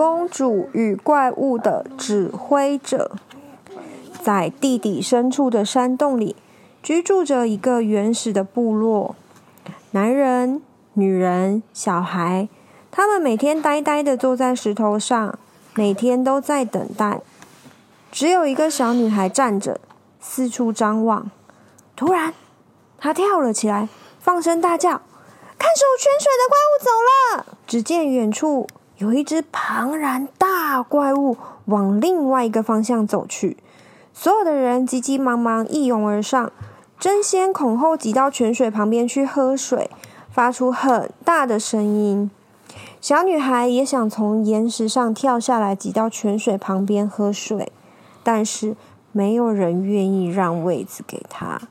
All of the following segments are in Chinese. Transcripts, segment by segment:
公主与怪物的指挥者》。在地底深处的山洞里，居住着一个原始的部落。男人、女人、小孩，他们每天呆呆地坐在石头上，每天都在等待。只有一个小女孩站着，四处张望。突然，她跳了起来，放声大叫。看守泉水的怪物走了。只见远处有一只庞然大怪物往另外一个方向走去，所有的人急急忙忙一拥而上，争先恐后挤到泉水旁边去喝水，发出很大的声音。小女孩也想从岩石上跳下来，挤到泉水旁边喝水，但是没有人愿意让位子给她。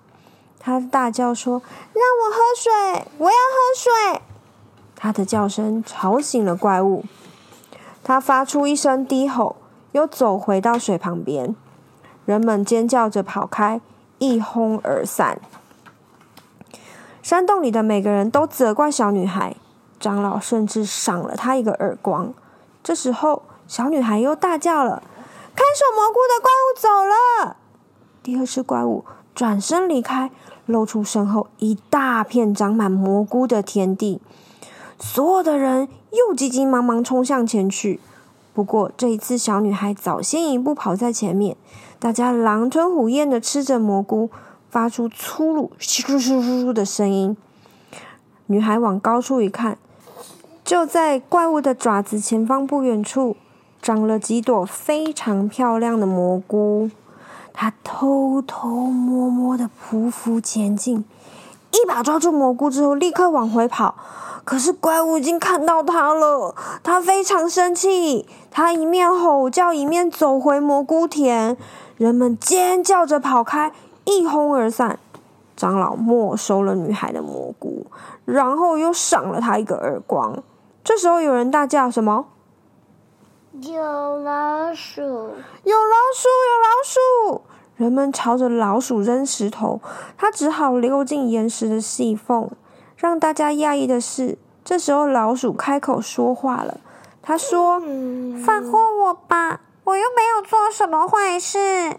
她大叫说：“让我喝水！我要喝水！”她的叫声吵醒了怪物，他发出一声低吼，又走回到水旁边。人们尖叫着跑开，一哄而散。山洞里的每个人都责怪小女孩，长老甚至赏了她一个耳光。这时候，小女孩又大叫了：“看守蘑菇的怪物走了！”第二只怪物转身离开。露出身后一大片长满蘑菇的田地，所有的人又急急忙忙冲向前去。不过这一次，小女孩早先一步跑在前面，大家狼吞虎咽的吃着蘑菇，发出粗鲁“咻咻咻咻”的声音。女孩往高处一看，就在怪物的爪子前方不远处，长了几朵非常漂亮的蘑菇。她偷偷摸摸的匍匐前进，一把抓住蘑菇之后，立刻往回跑。可是怪物已经看到他了，他非常生气，他一面吼叫，一面走回蘑菇田。人们尖叫着跑开，一哄而散。长老没收了女孩的蘑菇，然后又赏了她一个耳光。这时候有人大叫：“什么？”有老鼠！有老鼠！有老鼠！人们朝着老鼠扔石头，它只好溜进岩石的细缝。让大家讶异的是，这时候老鼠开口说话了。他说：“放过我吧，我又没有做什么坏事。”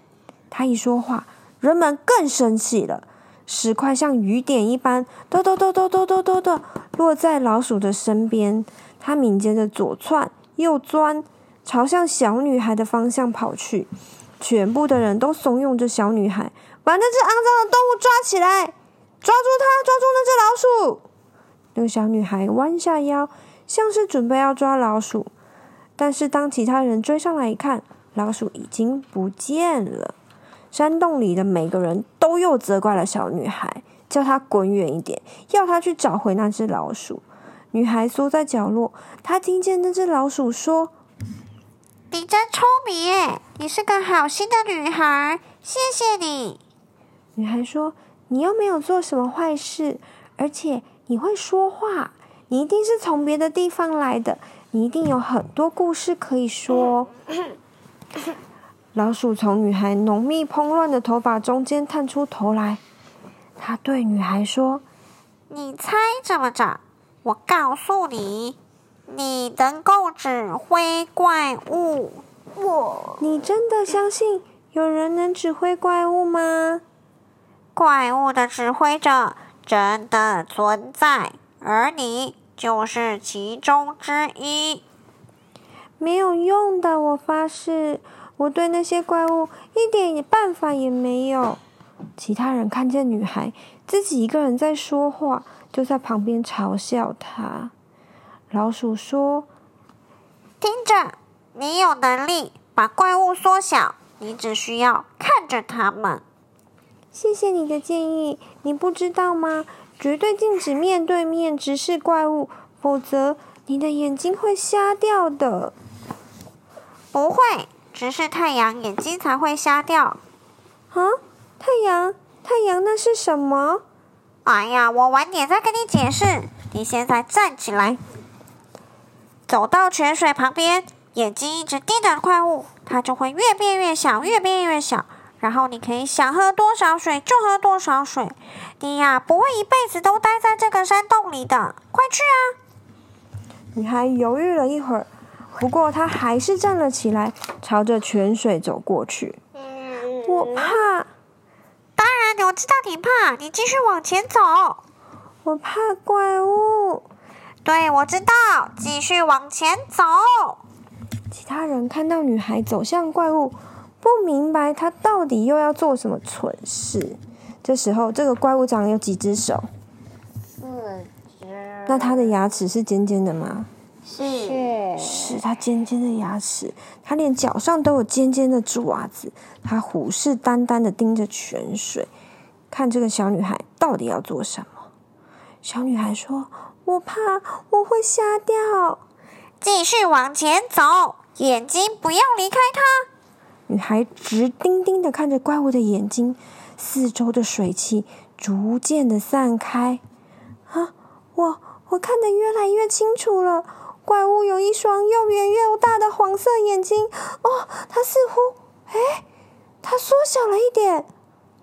他一说话，人们更生气了。石块像雨点一般，咚咚咚咚咚咚咚的落在老鼠的身边。它敏捷的左窜右钻。朝向小女孩的方向跑去，全部的人都怂恿着小女孩把那只肮脏的动物抓起来，抓住它，抓住那只老鼠。那个小女孩弯下腰，像是准备要抓老鼠，但是当其他人追上来一看，老鼠已经不见了。山洞里的每个人都又责怪了小女孩，叫她滚远一点，要她去找回那只老鼠。女孩缩在角落，她听见那只老鼠说。你真聪明耶！你是个好心的女孩，谢谢你。女孩说：“你又没有做什么坏事，而且你会说话，你一定是从别的地方来的，你一定有很多故事可以说。”老鼠从女孩浓密蓬乱的头发中间探出头来，他对女孩说：“你猜怎么着？我告诉你。”你能够指挥怪物？我，你真的相信有人能指挥怪物吗？怪物的指挥者真的存在，而你就是其中之一。没有用的，我发誓，我对那些怪物一点办法也没有。其他人看见女孩自己一个人在说话，就在旁边嘲笑她。老鼠说：“听着，你有能力把怪物缩小，你只需要看着他们。”谢谢你的建议。你不知道吗？绝对禁止面对面直视怪物，否则你的眼睛会瞎掉的。不会，直视太阳眼睛才会瞎掉。啊，太阳，太阳，那是什么？哎呀，我晚点再跟你解释。你现在站起来，走到泉水旁边，眼睛一直盯着怪物，它就会越变越小，越变越小。然后你可以想喝多少水就喝多少水。你呀，不会一辈子都待在这个山洞里的。快去啊！女孩犹豫了一会儿，不过她还是站了起来，朝着泉水走过去。我怕。当然，我知道你怕。你继续往前走。我怕怪物。对，我知道。继续往前走。其他人看到女孩走向怪物，不明白她到底又要做什么蠢事。这时候，这个怪物长有几只手？四只。那它的牙齿是尖尖的吗？是。是它尖尖的牙齿。它连脚上都有尖尖的爪子。它虎视眈眈的盯着泉水，看这个小女孩到底要做什么。小女孩说：“我怕我会瞎掉。”继续往前走，眼睛不要离开它。女孩直盯盯的看着怪物的眼睛，四周的水汽逐渐的散开。啊，我我看得越来越清楚了。怪物有一双又圆又大的黄色眼睛。哦，它似乎……哎，它缩小了一点。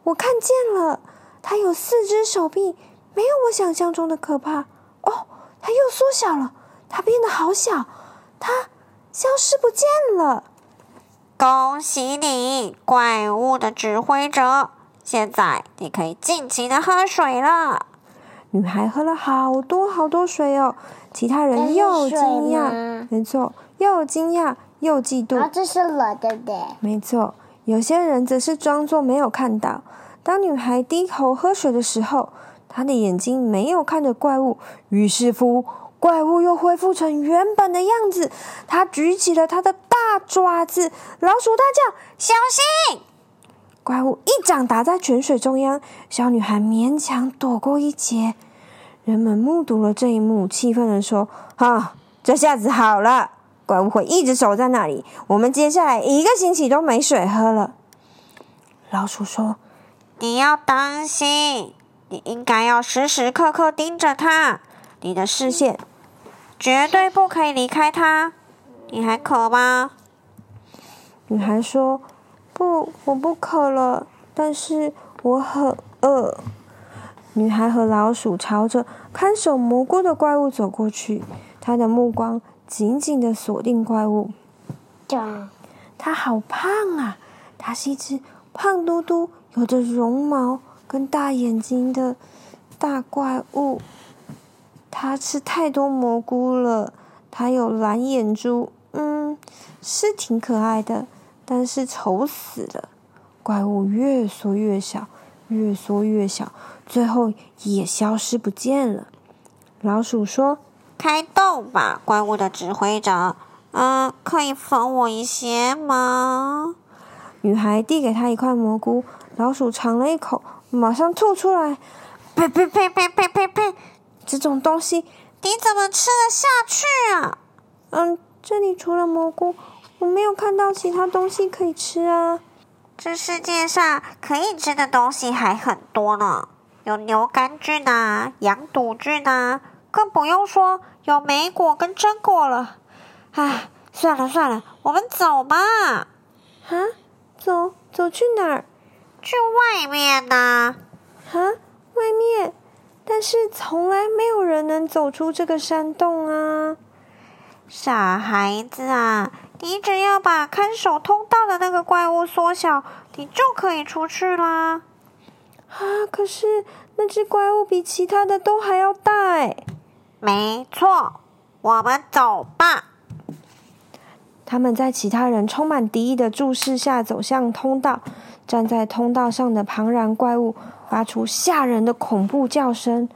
我看见了，它有四只手臂。没有我想象中的可怕哦，它又缩小了，它变得好小，它消失不见了。恭喜你，怪物的指挥者！现在你可以尽情的喝水了。女孩喝了好多好多水哦，其他人又惊讶，没错，又惊讶又嫉妒。啊，这是我对不对？没错，有些人则是装作没有看到。当女孩低头喝水的时候。他的眼睛没有看着怪物，于是乎，怪物又恢复成原本的样子。他举起了他的大爪子，老鼠大叫：“小心！”怪物一掌打在泉水中央，小女孩勉强躲过一劫。人们目睹了这一幕，气愤地说：“哈，这下子好了，怪物会一直守在那里，我们接下来一个星期都没水喝了。”老鼠说：“你要当心。”你应该要时时刻刻盯着它，你的视线绝对不可以离开它。你还渴吗？女孩说：“不，我不渴了，但是我很饿。”女孩和老鼠朝着看守蘑菇的怪物走过去，她的目光紧紧地锁定怪物。这它好胖啊！它是一只胖嘟嘟、有着绒毛。跟大眼睛的大怪物，它吃太多蘑菇了。它有蓝眼珠，嗯，是挺可爱的，但是丑死了。怪物越缩越小，越缩越小，最后也消失不见了。老鼠说：“开动吧，怪物的指挥者。嗯，可以分我一些吗？”女孩递给他一块蘑菇，老鼠尝了一口。马上吐出来！呸呸呸呸呸呸呸！这种东西你怎么吃得下去啊？嗯，这里除了蘑菇，我没有看到其他东西可以吃啊。这世界上可以吃的东西还很多呢，有牛肝菌啊，羊肚菌啊，更不用说有莓果跟榛果了。唉，算了算了，我们走吧。啊？走？走去哪儿？去外面呢？啊，外面？但是从来没有人能走出这个山洞啊！傻孩子啊，你只要把看守通道的那个怪物缩小，你就可以出去啦。啊，可是那只怪物比其他的都还要大哎。没错，我们走吧。他们在其他人充满敌意的注视下走向通道。站在通道上的庞然怪物发出吓人的恐怖叫声，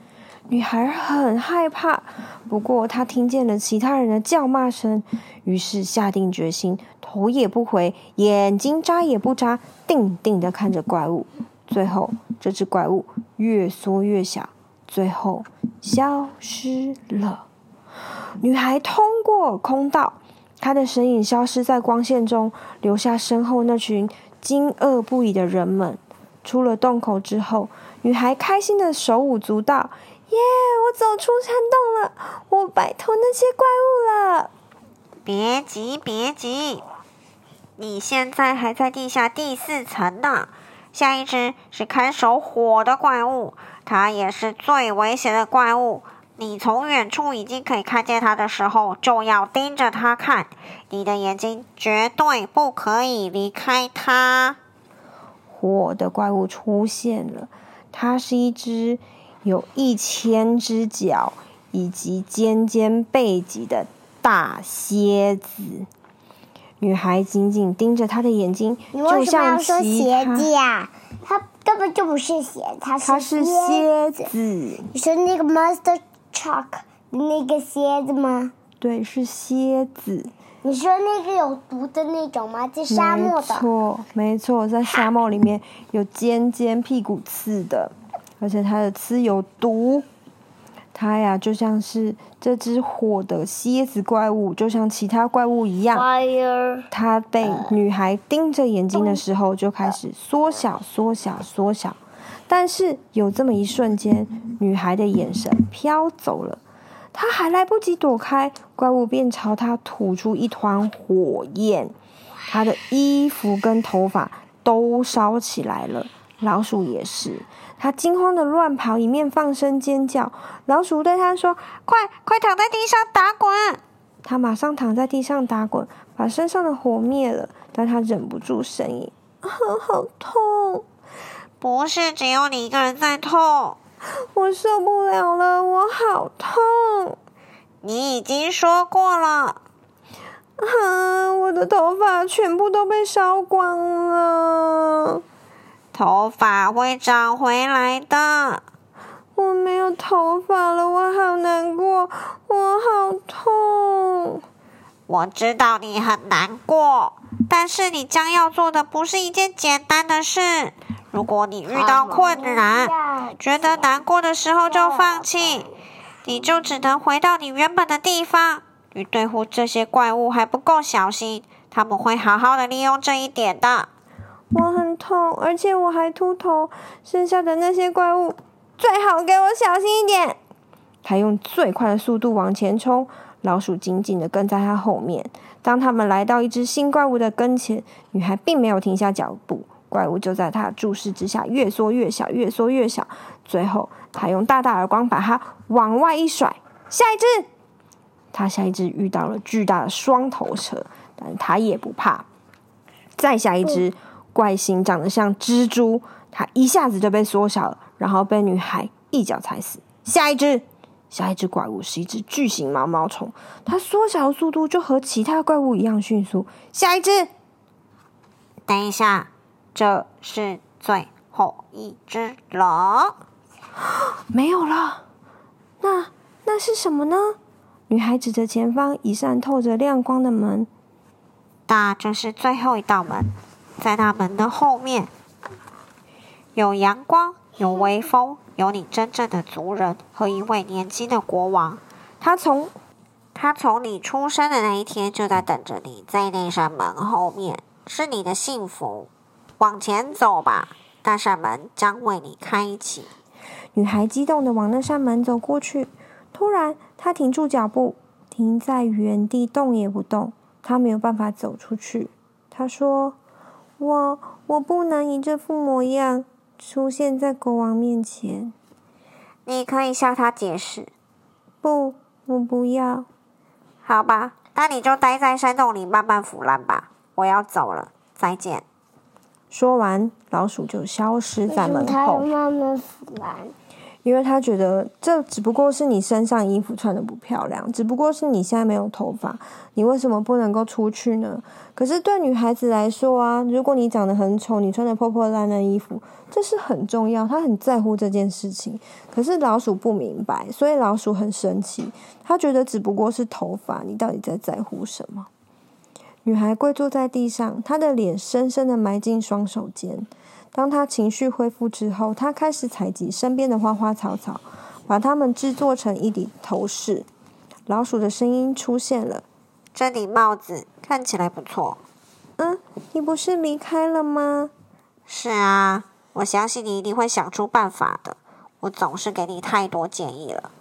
女孩很害怕。不过她听见了其他人的叫骂声，于是下定决心，头也不回，眼睛眨也不眨，定定地看着怪物。最后，这只怪物越缩越小，最后消失了。女孩通过空道，她的身影消失在光线中，留下身后那群惊愕不已的人们。出了洞口之后，女孩开心的手舞足蹈：“耶！我走出山洞了，我摆脱那些怪物了。”别急，别急，你现在还在地下第四层呢。下一只是看守火的怪物，它也是最危险的怪物。你从远处已经可以看见它的时候，就要盯着它看，你的眼睛绝对不可以离开它。火的怪物出现了，它是一只有一千只脚以及尖尖背脊的大蝎子。女孩紧紧盯着他的眼睛，你为什么要说鞋子呀？它根本就不是鞋，它是它是蝎子。你说那个 Monster Truck 那个蝎子吗？对，是蝎子。你说那个有毒的那种吗？在沙漠的。没错，没错，在沙漠里面有尖尖屁股刺的，而且它的刺有毒。它呀，就像是这只火的蝎子怪物，就像其他怪物一样。Fire. 它被女孩盯着眼睛的时候，就开始缩小、缩小、缩小。但是有这么一瞬间，女孩的眼神飘走了。她还来不及躲开，怪物便朝她吐出一团火焰，她的衣服跟头发都烧起来了。老鼠也是，他惊慌的乱跑，一面放声尖叫。老鼠对他说：“快快躺在地上打滚！”他马上躺在地上打滚，把身上的火灭了。但他忍不住呻吟：“好痛！”不是只有你一个人在痛。我受不了了，我好痛！你已经说过了。啊，我的头发全部都被烧光了。头发会长回来的。我没有头发了，我好难过，我好痛。我知道你很难过，但是你将要做的不是一件简单的事。如果你遇到困难，觉得难过的时候就放弃，你就只能回到你原本的地方。你对付这些怪物还不够小心，他们会好好的利用这一点的。我很痛，而且我还秃头。剩下的那些怪物，最好给我小心一点。他用最快的速度往前冲，老鼠紧紧的跟在他后面。当他们来到一只新怪物的跟前，女孩并没有停下脚步。怪物就在他注视之下越缩越小，越缩越小。最后，他用大大耳光把它往外一甩。下一只，他下一只遇到了巨大的双头蛇，但他也不怕。再下一只，怪形长得像蜘蛛，它一下子就被缩小了，然后被女孩一脚踩死。下一只，下一只怪物是一只巨型毛毛虫，它缩小的速度就和其他怪物一样迅速。下一只，等一下。这是最后一只了，没有了。那那是什么呢？女孩指着前方一扇透着亮光的门。那这是最后一道门，在那门的后面，有阳光，有微风，有你真正的族人和一位年轻的国王。他从他从你出生的那一天就在等着你，在那扇门后面，是你的幸福。往前走吧，那扇门将为你开启。女孩激动的往那扇门走过去，突然，她停住脚步，停在原地，动也不动。她没有办法走出去。她说：“我我不能以这副模样出现在国王面前。”你可以向他解释。不，我不要。好吧，那你就待在山洞里慢慢腐烂吧。我要走了，再见。说完，老鼠就消失在门后。慢慢腐烂，因为他觉得这只不过是你身上衣服穿的不漂亮，只不过是你现在没有头发，你为什么不能够出去呢？可是对女孩子来说啊，如果你长得很丑，你穿的破破烂烂衣服，这是很重要，她很在乎这件事情。可是老鼠不明白，所以老鼠很生气，他觉得只不过是头发，你到底在在乎什么？女孩跪坐在地上，她的脸深深的埋进双手间。当她情绪恢复之后，她开始采集身边的花花草草，把它们制作成一顶头饰。老鼠的声音出现了：“这顶帽子看起来不错。嗯，你不是离开了吗？是啊，我相信你一定会想出办法的。我总是给你太多建议了。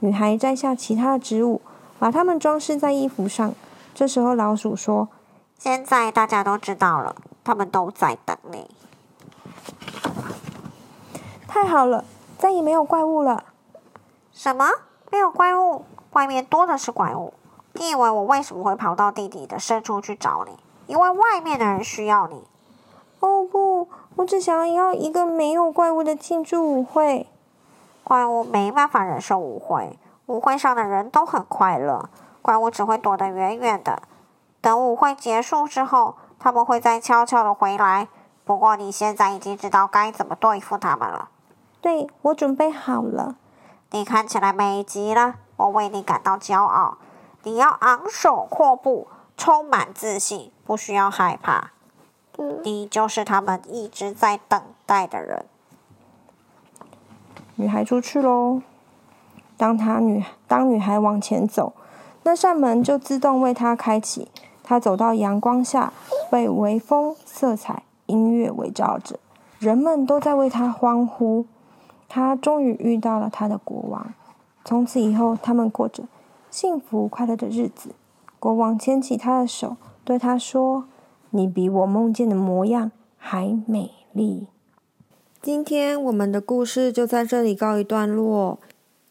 女孩摘下其他的植物，把它们装饰在衣服上。这时候，老鼠说：“现在大家都知道了，他们都在等你。”太好了，再也没有怪物了。什么？没有怪物？外面多的是怪物。你以为我为什么会跑到地底的深处去找你？因为外面的人需要你。哦不，我只想要一个没有怪物的庆祝舞会。怪物没办法忍受舞会，舞会上的人都很快乐。怪物只会躲得远远的。等舞会结束之后，他们会再悄悄的回来。不过你现在已经知道该怎么对付他们了。对，我准备好了。你看起来美极了，我为你感到骄傲。你要昂首阔步，充满自信，不需要害怕。嗯，你就是他们一直在等待的人。女孩出去喽。当她女当女孩往前走，那扇门就自动为他开启。他走到阳光下，被微风、色彩、音乐围绕着，人们都在为他欢呼。他终于遇到了他的国王，从此以后，他们过着幸福快乐的日子。国王牵起他的手，对他说：“你比我梦见的模样还美丽。”今天我们的故事就在这里告一段落，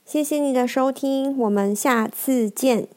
谢谢你的收听，我们下次见。